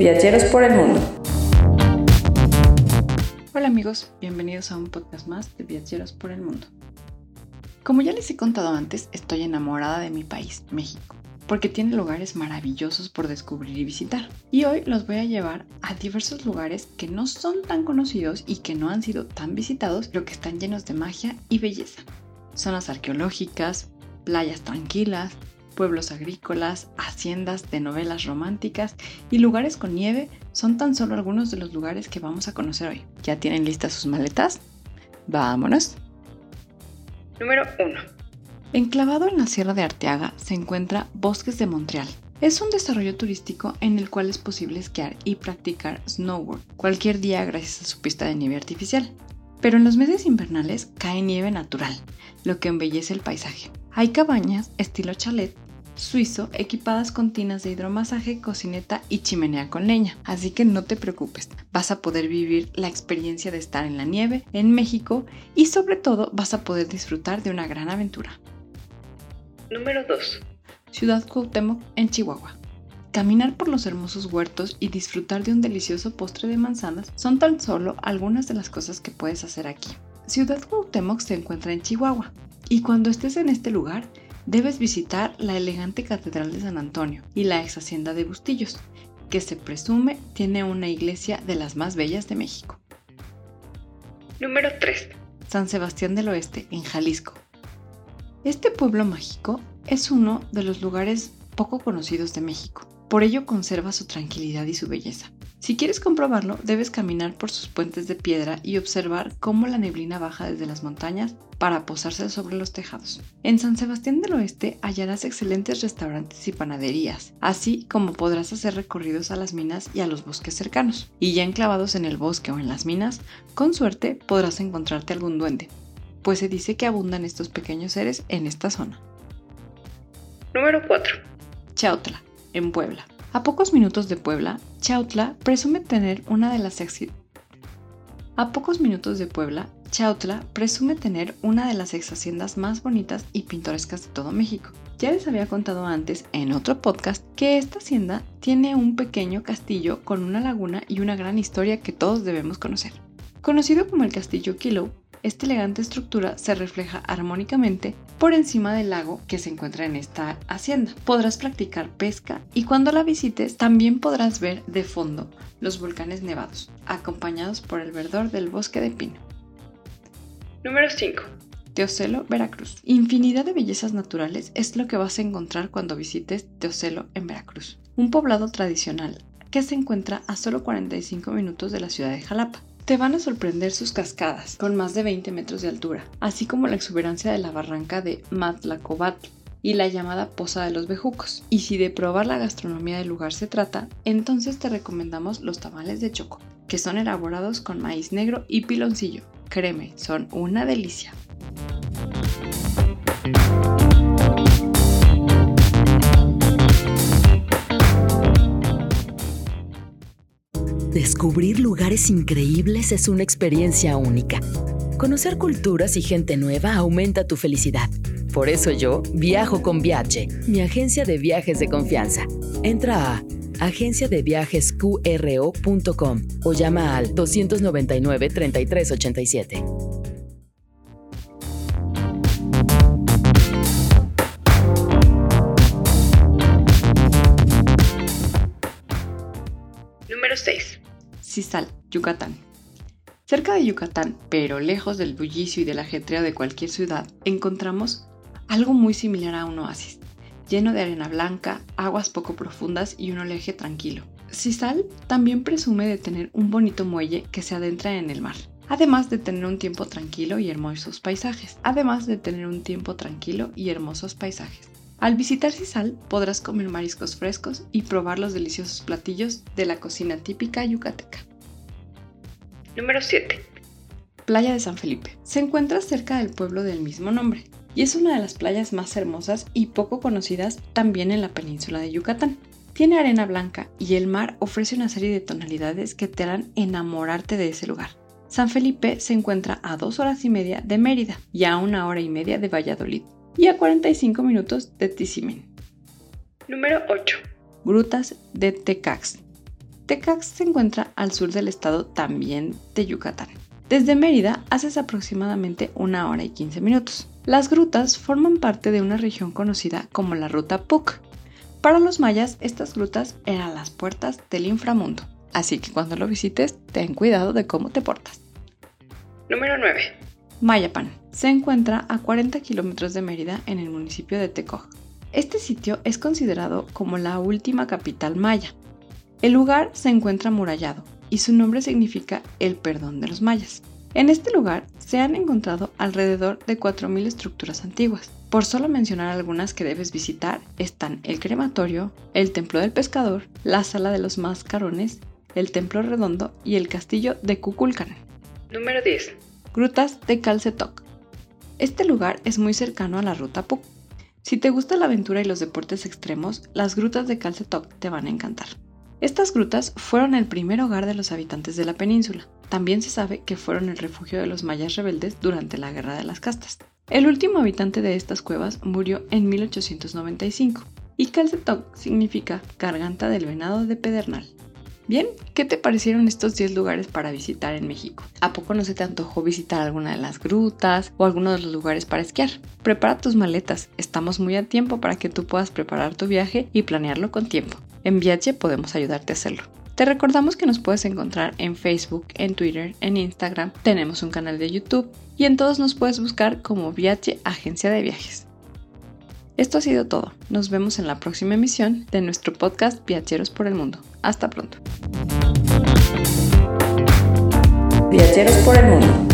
Viajeros por el mundo. Hola amigos, bienvenidos a un podcast más de Viajeros por el mundo. Como ya les he contado antes, estoy enamorada de mi país, México, porque tiene lugares maravillosos por descubrir y visitar. Y hoy los voy a llevar a diversos lugares que no son tan conocidos y que no han sido tan visitados, pero que están llenos de magia y belleza. Zonas arqueológicas, playas tranquilas, pueblos agrícolas, haciendas de novelas románticas y lugares con nieve son tan solo algunos de los lugares que vamos a conocer hoy. ¿Ya tienen listas sus maletas? ¡Vámonos! Número 1. Enclavado en la Sierra de Arteaga se encuentra Bosques de Montreal. Es un desarrollo turístico en el cual es posible esquiar y practicar snowboard cualquier día gracias a su pista de nieve artificial. Pero en los meses invernales cae nieve natural, lo que embellece el paisaje. Hay cabañas estilo chalet suizo equipadas con tinas de hidromasaje, cocineta y chimenea con leña. Así que no te preocupes, vas a poder vivir la experiencia de estar en la nieve en México y sobre todo vas a poder disfrutar de una gran aventura. Número 2. Ciudad Cuauhtémoc en Chihuahua. Caminar por los hermosos huertos y disfrutar de un delicioso postre de manzanas son tan solo algunas de las cosas que puedes hacer aquí. Ciudad Cuauhtémoc se encuentra en Chihuahua, y cuando estés en este lugar, debes visitar la elegante Catedral de San Antonio y la ex hacienda de Bustillos, que se presume tiene una iglesia de las más bellas de México. Número 3. San Sebastián del Oeste, en Jalisco. Este pueblo mágico es uno de los lugares poco conocidos de México. Por ello conserva su tranquilidad y su belleza. Si quieres comprobarlo, debes caminar por sus puentes de piedra y observar cómo la neblina baja desde las montañas para posarse sobre los tejados. En San Sebastián del Oeste hallarás excelentes restaurantes y panaderías, así como podrás hacer recorridos a las minas y a los bosques cercanos. Y ya enclavados en el bosque o en las minas, con suerte podrás encontrarte algún duende, pues se dice que abundan estos pequeños seres en esta zona. Número 4. Chautla, en Puebla. A pocos minutos de Puebla, Chautla presume tener una de las ex haciendas más bonitas y pintorescas de todo México. Ya les había contado antes en otro podcast que esta hacienda tiene un pequeño castillo con una laguna y una gran historia que todos debemos conocer. Conocido como el Castillo Kilo, esta elegante estructura se refleja armónicamente por encima del lago que se encuentra en esta hacienda. Podrás practicar pesca y cuando la visites también podrás ver de fondo los volcanes nevados, acompañados por el verdor del bosque de pino. Número 5. Teocelo, Veracruz. Infinidad de bellezas naturales es lo que vas a encontrar cuando visites Teocelo en Veracruz, un poblado tradicional que se encuentra a solo 45 minutos de la ciudad de Jalapa. Te van a sorprender sus cascadas, con más de 20 metros de altura, así como la exuberancia de la barranca de Matlacobatl y la llamada Poza de los Bejucos. Y si de probar la gastronomía del lugar se trata, entonces te recomendamos los tamales de choco, que son elaborados con maíz negro y piloncillo. Créeme, son una delicia. Descubrir lugares increíbles es una experiencia única. Conocer culturas y gente nueva aumenta tu felicidad. Por eso yo viajo con Viaje, mi agencia de viajes de confianza. Entra a agenciadeviajesqro.com o llama al 299 3387. Cisal, Yucatán. Cerca de Yucatán, pero lejos del bullicio y del ajetreo de cualquier ciudad, encontramos algo muy similar a un oasis, lleno de arena blanca, aguas poco profundas y un oleaje tranquilo. Cisal también presume de tener un bonito muelle que se adentra en el mar, además de tener un tiempo tranquilo y hermosos paisajes. Además de tener un tiempo tranquilo y hermosos paisajes. Al visitar Cisal podrás comer mariscos frescos y probar los deliciosos platillos de la cocina típica yucateca. Número 7. Playa de San Felipe. Se encuentra cerca del pueblo del mismo nombre y es una de las playas más hermosas y poco conocidas también en la península de Yucatán. Tiene arena blanca y el mar ofrece una serie de tonalidades que te harán enamorarte de ese lugar. San Felipe se encuentra a dos horas y media de Mérida y a una hora y media de Valladolid y a 45 minutos de Tizimín. Número 8. Grutas de Tecax. Tecax se encuentra al sur del estado también de Yucatán. Desde Mérida haces aproximadamente una hora y 15 minutos. Las grutas forman parte de una región conocida como la Ruta Puc. Para los mayas, estas grutas eran las puertas del inframundo, así que cuando lo visites, ten cuidado de cómo te portas. Número 9. Mayapan. Se encuentra a 40 kilómetros de Mérida en el municipio de Tecoj. Este sitio es considerado como la última capital maya. El lugar se encuentra amurallado y su nombre significa el perdón de los mayas. En este lugar se han encontrado alrededor de 4.000 estructuras antiguas. Por solo mencionar algunas que debes visitar están el crematorio, el templo del pescador, la sala de los mascarones, el templo redondo y el castillo de Kukulkan. Número 10. Grutas de Calcetoc. Este lugar es muy cercano a la ruta Puc. Si te gusta la aventura y los deportes extremos, las grutas de Calcetoc te van a encantar. Estas grutas fueron el primer hogar de los habitantes de la península. También se sabe que fueron el refugio de los mayas rebeldes durante la Guerra de las Castas. El último habitante de estas cuevas murió en 1895 y Calcetoc significa garganta del venado de Pedernal. Bien, ¿qué te parecieron estos 10 lugares para visitar en México? ¿A poco no se te antojó visitar alguna de las grutas o alguno de los lugares para esquiar? Prepara tus maletas, estamos muy a tiempo para que tú puedas preparar tu viaje y planearlo con tiempo. En Viaje podemos ayudarte a hacerlo. Te recordamos que nos puedes encontrar en Facebook, en Twitter, en Instagram, tenemos un canal de YouTube y en todos nos puedes buscar como Viaje Agencia de Viajes. Esto ha sido todo. Nos vemos en la próxima emisión de nuestro podcast Viajeros por el Mundo. Hasta pronto. Viajeros por el Mundo